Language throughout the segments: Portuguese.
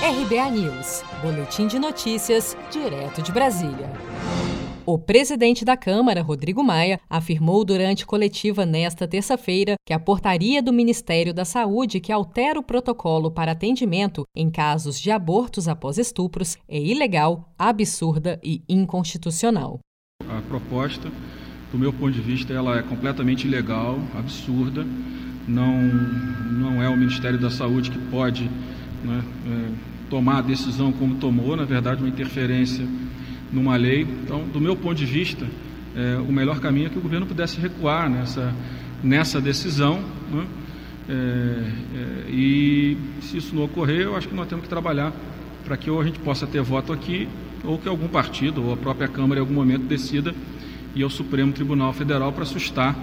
RBA News, Boletim de Notícias, direto de Brasília. O presidente da Câmara, Rodrigo Maia, afirmou durante coletiva nesta terça-feira que a portaria do Ministério da Saúde que altera o protocolo para atendimento em casos de abortos após estupros é ilegal, absurda e inconstitucional. A proposta, do meu ponto de vista, ela é completamente ilegal, absurda. Não, não é o Ministério da Saúde que pode né, é, tomar a decisão como tomou, na verdade, uma interferência numa lei. Então, do meu ponto de vista, é, o melhor caminho é que o governo pudesse recuar nessa, nessa decisão. Né? É, é, e se isso não ocorrer, eu acho que nós temos que trabalhar para que ou a gente possa ter voto aqui, ou que algum partido ou a própria Câmara em algum momento decida ir ao Supremo Tribunal Federal para sustar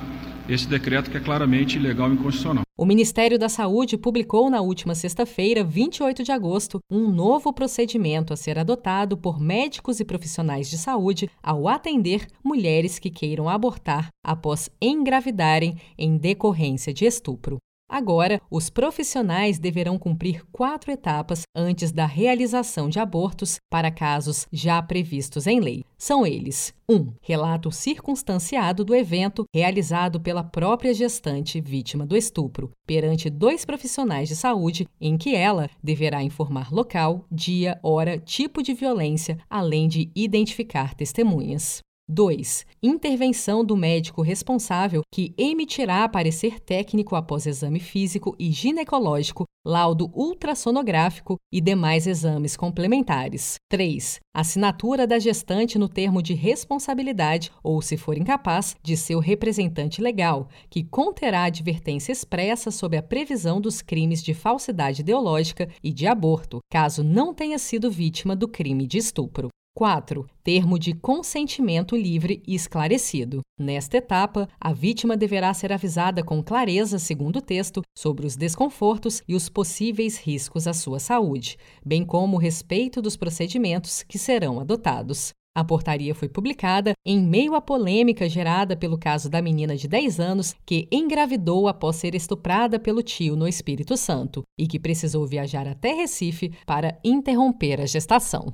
esse decreto que é claramente ilegal e inconstitucional. O Ministério da Saúde publicou na última sexta-feira, 28 de agosto, um novo procedimento a ser adotado por médicos e profissionais de saúde ao atender mulheres que queiram abortar após engravidarem em decorrência de estupro. Agora, os profissionais deverão cumprir quatro etapas antes da realização de abortos para casos já previstos em lei. São eles: 1. Um, relato circunstanciado do evento realizado pela própria gestante vítima do estupro, perante dois profissionais de saúde, em que ela deverá informar local, dia, hora, tipo de violência, além de identificar testemunhas. 2. Intervenção do médico responsável que emitirá parecer técnico após exame físico e ginecológico, laudo ultrassonográfico e demais exames complementares. 3. Assinatura da gestante no termo de responsabilidade ou, se for incapaz, de seu representante legal, que conterá advertência expressa sobre a previsão dos crimes de falsidade ideológica e de aborto, caso não tenha sido vítima do crime de estupro. 4. Termo de consentimento livre e esclarecido. Nesta etapa, a vítima deverá ser avisada com clareza, segundo o texto, sobre os desconfortos e os possíveis riscos à sua saúde, bem como o respeito dos procedimentos que serão adotados. A portaria foi publicada em meio à polêmica gerada pelo caso da menina de 10 anos que engravidou após ser estuprada pelo tio no Espírito Santo e que precisou viajar até Recife para interromper a gestação.